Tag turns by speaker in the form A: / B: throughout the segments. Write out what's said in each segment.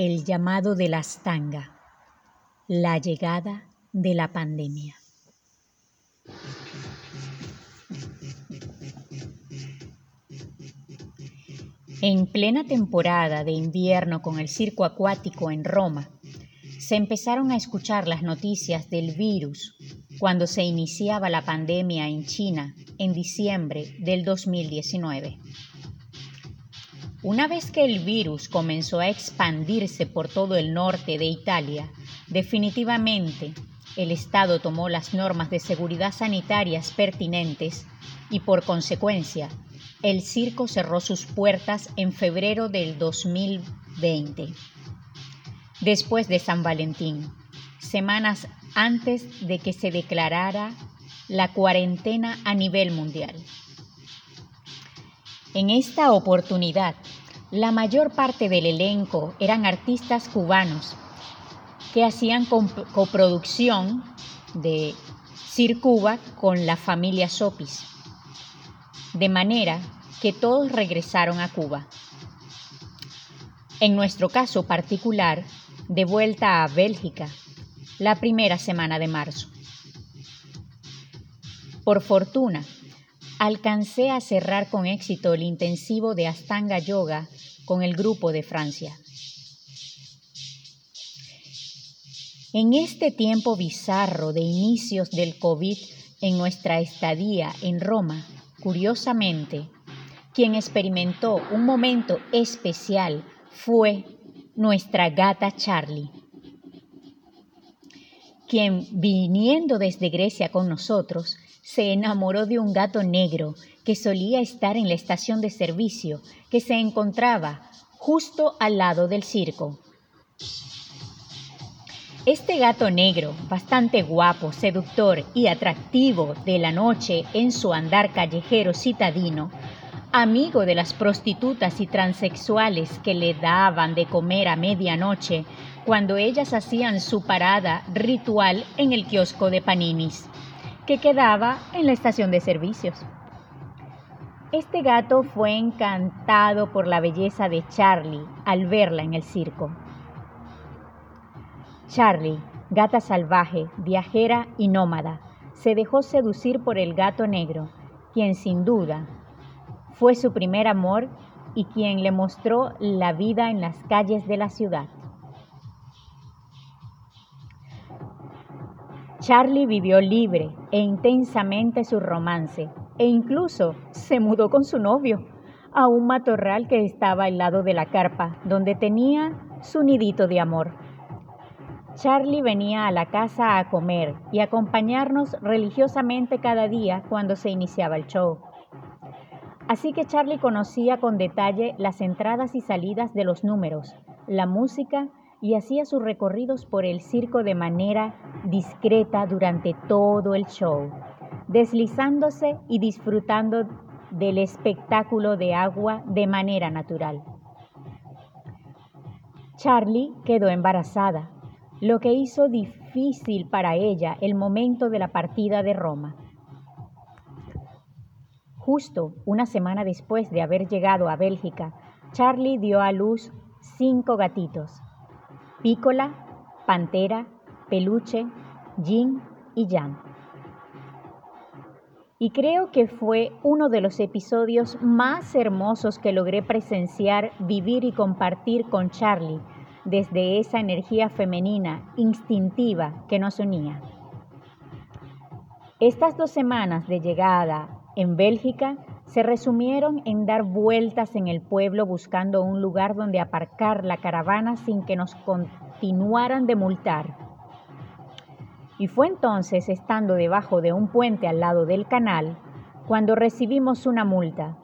A: El llamado de la Astanga, la llegada de la pandemia. En plena temporada de invierno con el circo acuático en Roma, se empezaron a escuchar las noticias del virus cuando se iniciaba la pandemia en China en diciembre del 2019. Una vez que el virus comenzó a expandirse por todo el norte de Italia, definitivamente el Estado tomó las normas de seguridad sanitarias pertinentes y por consecuencia el circo cerró sus puertas en febrero del 2020, después de San Valentín, semanas antes de que se declarara la cuarentena a nivel mundial. En esta oportunidad, la mayor parte del elenco eran artistas cubanos que hacían coproducción de Sir Cuba con la familia Sopis, de manera que todos regresaron a Cuba. En nuestro caso particular, de vuelta a Bélgica, la primera semana de marzo. Por fortuna, alcancé a cerrar con éxito el intensivo de Astanga Yoga con el grupo de Francia. En este tiempo bizarro de inicios del COVID en nuestra estadía en Roma, curiosamente, quien experimentó un momento especial fue nuestra gata Charlie, quien viniendo desde Grecia con nosotros, se enamoró de un gato negro que solía estar en la estación de servicio que se encontraba justo al lado del circo. Este gato negro, bastante guapo, seductor y atractivo de la noche en su andar callejero citadino, amigo de las prostitutas y transexuales que le daban de comer a medianoche cuando ellas hacían su parada ritual en el kiosco de Paninis que quedaba en la estación de servicios. Este gato fue encantado por la belleza de Charlie al verla en el circo. Charlie, gata salvaje, viajera y nómada, se dejó seducir por el gato negro, quien sin duda fue su primer amor y quien le mostró la vida en las calles de la ciudad. Charlie vivió libre e intensamente su romance e incluso se mudó con su novio a un matorral que estaba al lado de la carpa, donde tenía su nidito de amor. Charlie venía a la casa a comer y acompañarnos religiosamente cada día cuando se iniciaba el show. Así que Charlie conocía con detalle las entradas y salidas de los números, la música y hacía sus recorridos por el circo de manera discreta durante todo el show, deslizándose y disfrutando del espectáculo de agua de manera natural. Charlie quedó embarazada, lo que hizo difícil para ella el momento de la partida de Roma. Justo una semana después de haber llegado a Bélgica, Charlie dio a luz cinco gatitos, Pícola, Pantera, Peluche, Jin y Jan. Y creo que fue uno de los episodios más hermosos que logré presenciar, vivir y compartir con Charlie desde esa energía femenina instintiva que nos unía. Estas dos semanas de llegada en Bélgica se resumieron en dar vueltas en el pueblo buscando un lugar donde aparcar la caravana sin que nos continuaran de multar. Y fue entonces, estando debajo de un puente al lado del canal, cuando recibimos una multa,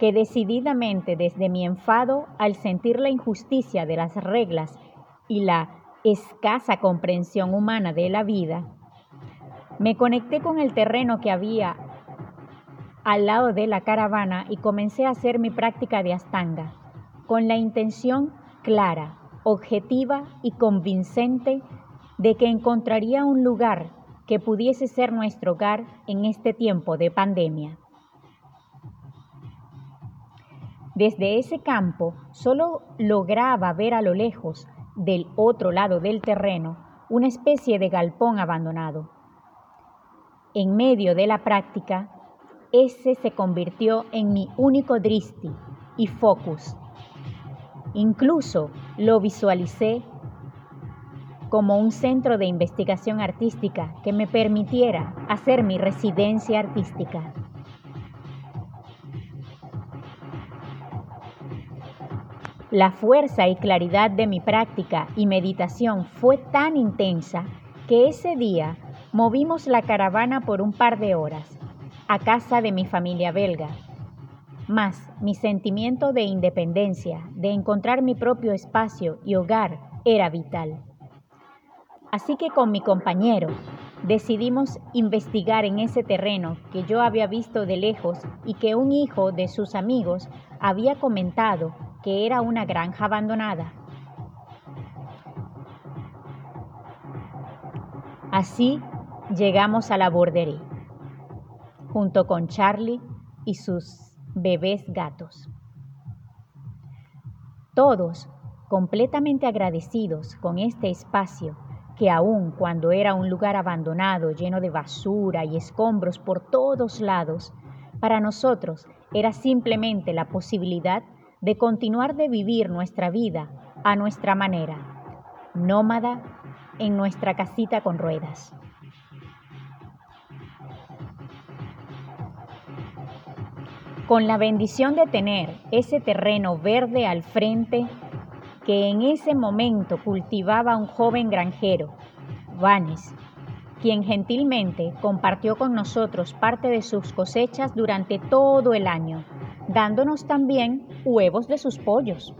A: que decididamente desde mi enfado al sentir la injusticia de las reglas y la escasa comprensión humana de la vida, me conecté con el terreno que había al lado de la caravana y comencé a hacer mi práctica de astanga, con la intención clara, objetiva y convincente de que encontraría un lugar que pudiese ser nuestro hogar en este tiempo de pandemia. Desde ese campo solo lograba ver a lo lejos, del otro lado del terreno, una especie de galpón abandonado. En medio de la práctica, ese se convirtió en mi único dristi y focus. Incluso lo visualicé como un centro de investigación artística que me permitiera hacer mi residencia artística. La fuerza y claridad de mi práctica y meditación fue tan intensa que ese día movimos la caravana por un par de horas a casa de mi familia belga. Más mi sentimiento de independencia, de encontrar mi propio espacio y hogar era vital. Así que con mi compañero decidimos investigar en ese terreno que yo había visto de lejos y que un hijo de sus amigos había comentado que era una granja abandonada. Así llegamos a la bordería, junto con Charlie y sus bebés gatos. Todos completamente agradecidos con este espacio que aun cuando era un lugar abandonado, lleno de basura y escombros por todos lados, para nosotros era simplemente la posibilidad de continuar de vivir nuestra vida a nuestra manera, nómada en nuestra casita con ruedas. Con la bendición de tener ese terreno verde al frente que en ese momento cultivaba un joven granjero, Vanes, quien gentilmente compartió con nosotros parte de sus cosechas durante todo el año, dándonos también huevos de sus pollos.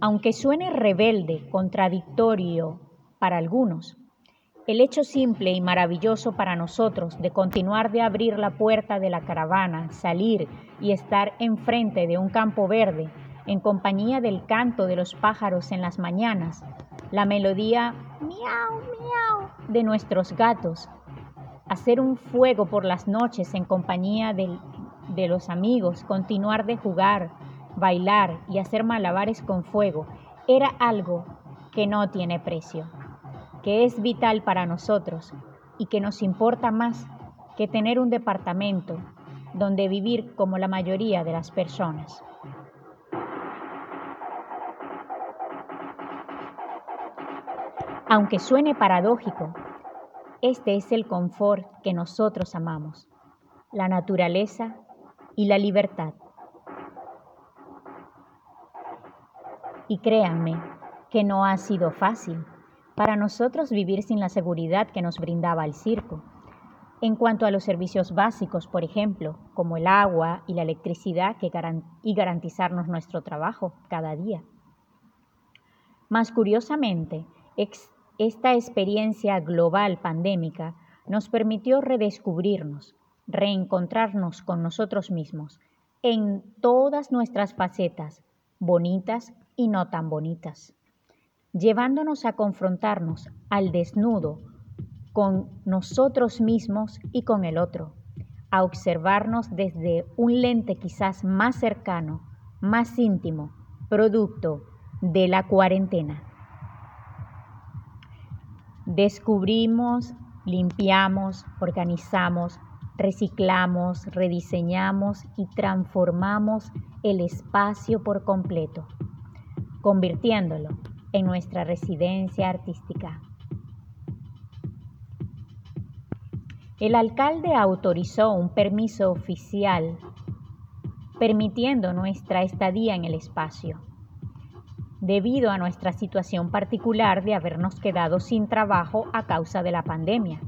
A: Aunque suene rebelde, contradictorio para algunos, el hecho simple y maravilloso para nosotros de continuar de abrir la puerta de la caravana, salir y estar enfrente de un campo verde, en compañía del canto de los pájaros en las mañanas, la melodía miau, miau de nuestros gatos, hacer un fuego por las noches en compañía de los amigos, continuar de jugar, bailar y hacer malabares con fuego, era algo que no tiene precio, que es vital para nosotros y que nos importa más que tener un departamento donde vivir como la mayoría de las personas. Aunque suene paradójico, este es el confort que nosotros amamos, la naturaleza y la libertad. Y créanme que no ha sido fácil para nosotros vivir sin la seguridad que nos brindaba el circo. En cuanto a los servicios básicos, por ejemplo, como el agua y la electricidad y garantizarnos nuestro trabajo cada día. Más curiosamente, esta experiencia global pandémica nos permitió redescubrirnos, reencontrarnos con nosotros mismos en todas nuestras facetas, bonitas y no tan bonitas, llevándonos a confrontarnos al desnudo con nosotros mismos y con el otro, a observarnos desde un lente quizás más cercano, más íntimo, producto de la cuarentena. Descubrimos, limpiamos, organizamos, reciclamos, rediseñamos y transformamos el espacio por completo, convirtiéndolo en nuestra residencia artística. El alcalde autorizó un permiso oficial permitiendo nuestra estadía en el espacio debido a nuestra situación particular de habernos quedado sin trabajo a causa de la pandemia,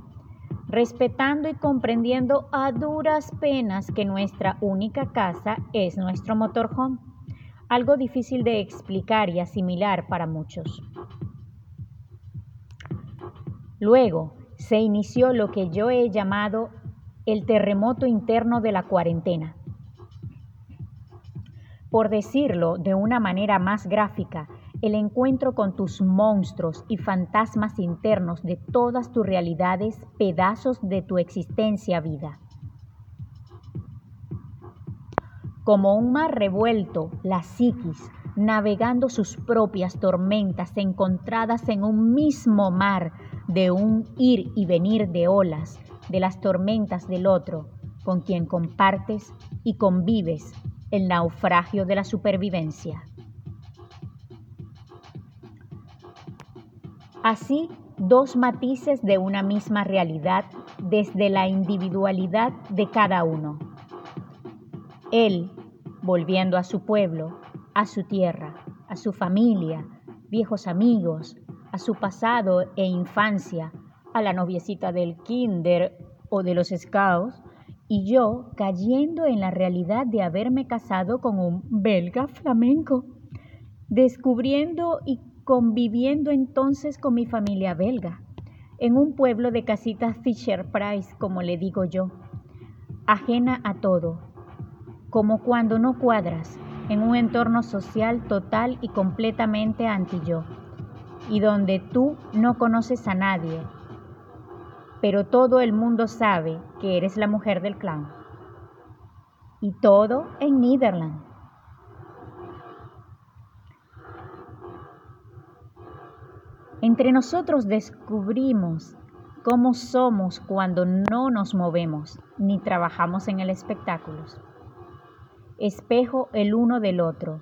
A: respetando y comprendiendo a duras penas que nuestra única casa es nuestro motorhome, algo difícil de explicar y asimilar para muchos. Luego se inició lo que yo he llamado el terremoto interno de la cuarentena por decirlo de una manera más gráfica, el encuentro con tus monstruos y fantasmas internos de todas tus realidades, pedazos de tu existencia vida. Como un mar revuelto, la psiquis, navegando sus propias tormentas encontradas en un mismo mar de un ir y venir de olas, de las tormentas del otro, con quien compartes y convives el naufragio de la supervivencia. Así, dos matices de una misma realidad desde la individualidad de cada uno. Él, volviendo a su pueblo, a su tierra, a su familia, viejos amigos, a su pasado e infancia, a la noviecita del kinder o de los scouts, y yo cayendo en la realidad de haberme casado con un belga flamenco, descubriendo y conviviendo entonces con mi familia belga, en un pueblo de casitas Fisher Price, como le digo yo, ajena a todo, como cuando no cuadras en un entorno social total y completamente anti yo y donde tú no conoces a nadie, pero todo el mundo sabe que eres la mujer del clan. Y todo en Netherlands. Entre nosotros descubrimos cómo somos cuando no nos movemos ni trabajamos en el espectáculo. Espejo el uno del otro,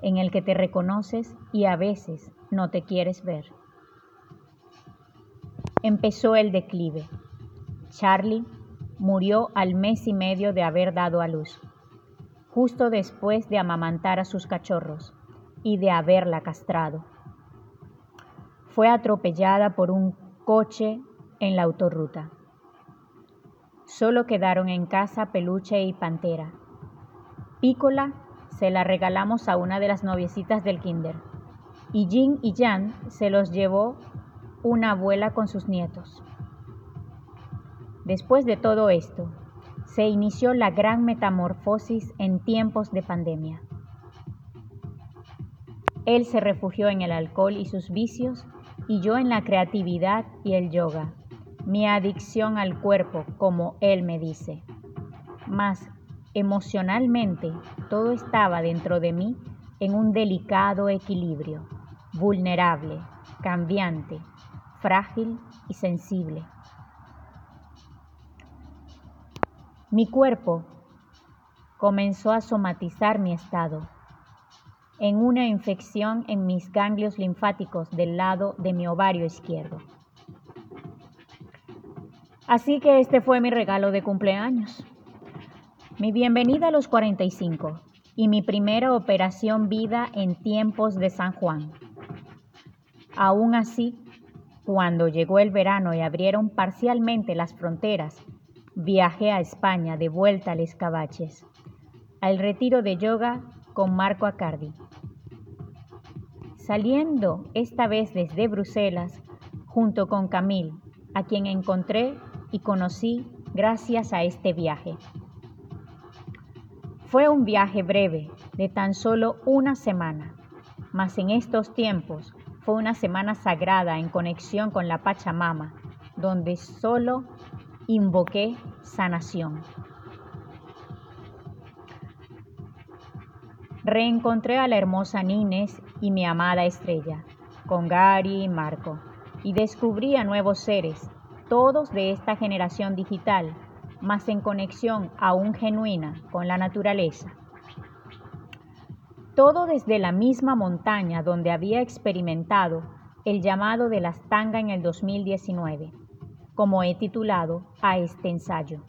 A: en el que te reconoces y a veces no te quieres ver. Empezó el declive. Charlie murió al mes y medio de haber dado a luz, justo después de amamantar a sus cachorros y de haberla castrado. Fue atropellada por un coche en la autorruta. Solo quedaron en casa Peluche y Pantera. Pícola se la regalamos a una de las noviecitas del kinder y Jin y Jan se los llevó una abuela con sus nietos. Después de todo esto, se inició la gran metamorfosis en tiempos de pandemia. Él se refugió en el alcohol y sus vicios y yo en la creatividad y el yoga, mi adicción al cuerpo, como él me dice. Mas emocionalmente todo estaba dentro de mí en un delicado equilibrio vulnerable, cambiante, frágil y sensible. Mi cuerpo comenzó a somatizar mi estado en una infección en mis ganglios linfáticos del lado de mi ovario izquierdo. Así que este fue mi regalo de cumpleaños. Mi bienvenida a los 45 y mi primera operación vida en tiempos de San Juan. Aún así, cuando llegó el verano y abrieron parcialmente las fronteras, viajé a España de vuelta a Les Cabaches, al retiro de yoga con Marco Acardi. Saliendo esta vez desde Bruselas, junto con Camille, a quien encontré y conocí gracias a este viaje. Fue un viaje breve, de tan solo una semana, mas en estos tiempos fue una semana sagrada en conexión con la Pachamama, donde solo invoqué sanación. Reencontré a la hermosa Nines y mi amada estrella, con Gary y Marco, y descubrí a nuevos seres, todos de esta generación digital, más en conexión aún genuina con la naturaleza todo desde la misma montaña donde había experimentado el llamado de las tanga en el 2019, como he titulado a este ensayo.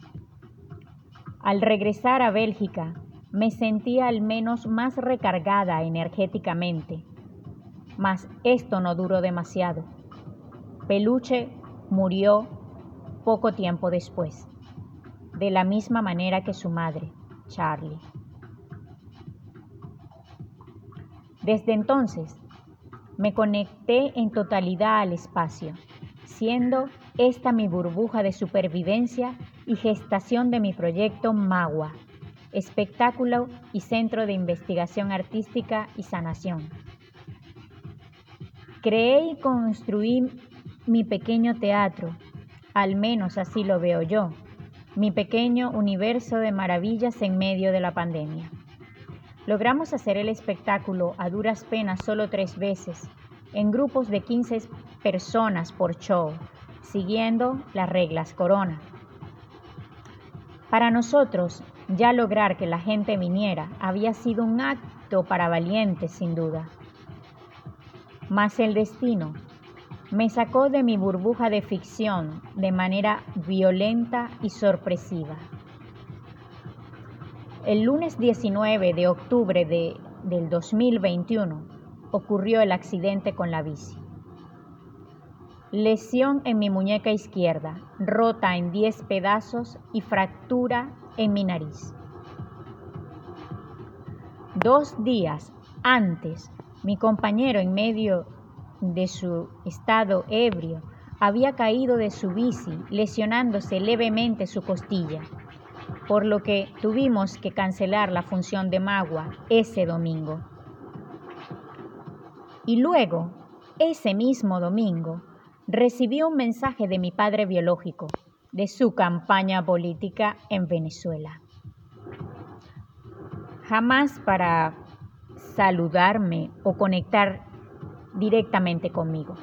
A: Al regresar a Bélgica, me sentía al menos más recargada energéticamente, mas esto no duró demasiado. Peluche murió poco tiempo después, de la misma manera que su madre, Charlie. Desde entonces, me conecté en totalidad al espacio, siendo esta mi burbuja de supervivencia y gestación de mi proyecto Magua, espectáculo y centro de investigación artística y sanación. Creé y construí mi pequeño teatro, al menos así lo veo yo, mi pequeño universo de maravillas en medio de la pandemia. Logramos hacer el espectáculo a duras penas solo tres veces, en grupos de 15 personas por show, siguiendo las reglas corona. Para nosotros, ya lograr que la gente viniera había sido un acto para valientes, sin duda. Mas el destino me sacó de mi burbuja de ficción de manera violenta y sorpresiva. El lunes 19 de octubre de, del 2021 ocurrió el accidente con la bici. Lesión en mi muñeca izquierda, rota en 10 pedazos y fractura en mi nariz. Dos días antes, mi compañero en medio de su estado ebrio había caído de su bici, lesionándose levemente su costilla, por lo que tuvimos que cancelar la función de Magua ese domingo. Y luego, ese mismo domingo, recibí un mensaje de mi padre biológico de su campaña política en Venezuela. Jamás para saludarme o conectar directamente conmigo.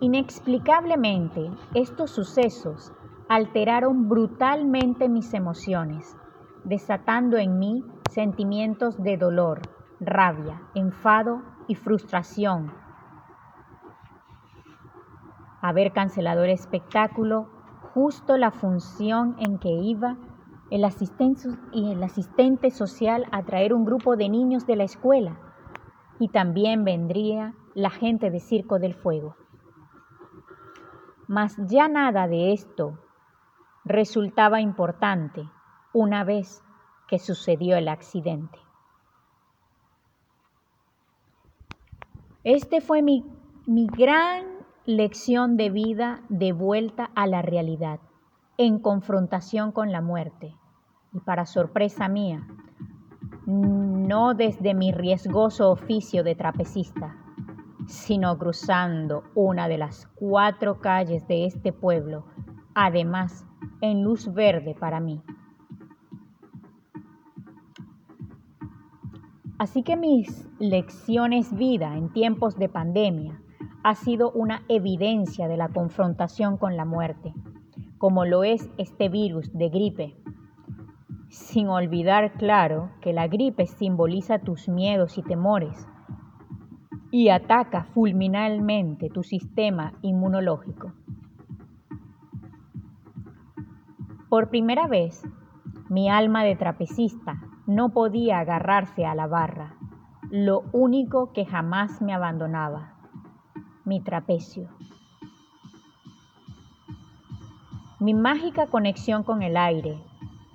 A: Inexplicablemente, estos sucesos alteraron brutalmente mis emociones, desatando en mí sentimientos de dolor, rabia, enfado y frustración haber cancelado el espectáculo justo la función en que iba el asistente, el asistente social a traer un grupo de niños de la escuela y también vendría la gente de Circo del Fuego. Mas ya nada de esto resultaba importante una vez que sucedió el accidente. Este fue mi, mi gran lección de vida de vuelta a la realidad, en confrontación con la muerte. Y para sorpresa mía, no desde mi riesgoso oficio de trapecista, sino cruzando una de las cuatro calles de este pueblo, además en luz verde para mí. Así que mis lecciones vida en tiempos de pandemia ha sido una evidencia de la confrontación con la muerte, como lo es este virus de gripe. Sin olvidar, claro, que la gripe simboliza tus miedos y temores y ataca fulminalmente tu sistema inmunológico. Por primera vez, mi alma de trapecista no podía agarrarse a la barra, lo único que jamás me abandonaba mi trapecio. Mi mágica conexión con el aire,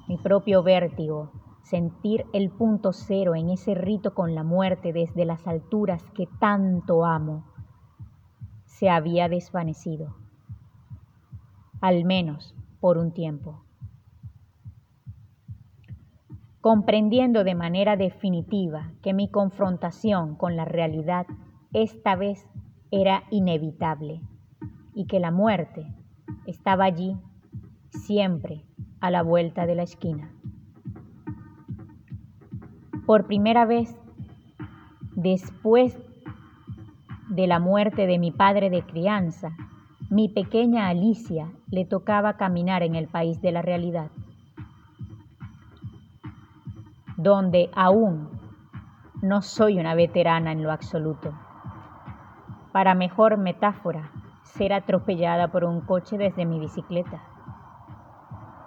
A: mi propio vértigo, sentir el punto cero en ese rito con la muerte desde las alturas que tanto amo, se había desvanecido, al menos por un tiempo. Comprendiendo de manera definitiva que mi confrontación con la realidad esta vez era inevitable y que la muerte estaba allí siempre a la vuelta de la esquina. Por primera vez, después de la muerte de mi padre de crianza, mi pequeña Alicia le tocaba caminar en el país de la realidad, donde aún no soy una veterana en lo absoluto para mejor metáfora, ser atropellada por un coche desde mi bicicleta.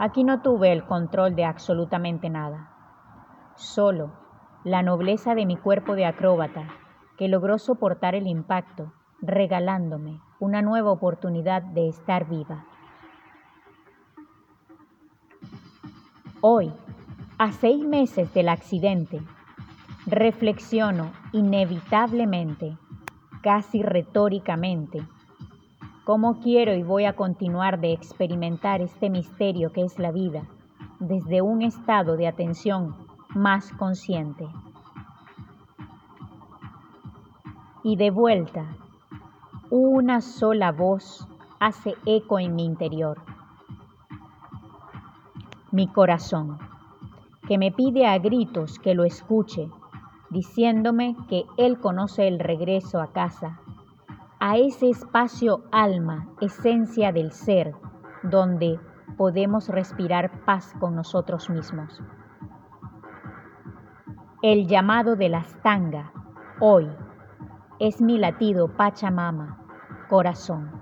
A: Aquí no tuve el control de absolutamente nada, solo la nobleza de mi cuerpo de acróbata que logró soportar el impacto, regalándome una nueva oportunidad de estar viva. Hoy, a seis meses del accidente, reflexiono inevitablemente casi retóricamente. ¿Cómo quiero y voy a continuar de experimentar este misterio que es la vida desde un estado de atención más consciente? Y de vuelta, una sola voz hace eco en mi interior. Mi corazón, que me pide a gritos que lo escuche, diciéndome que Él conoce el regreso a casa, a ese espacio alma, esencia del ser, donde podemos respirar paz con nosotros mismos. El llamado de la astanga, hoy, es mi latido Pachamama, corazón.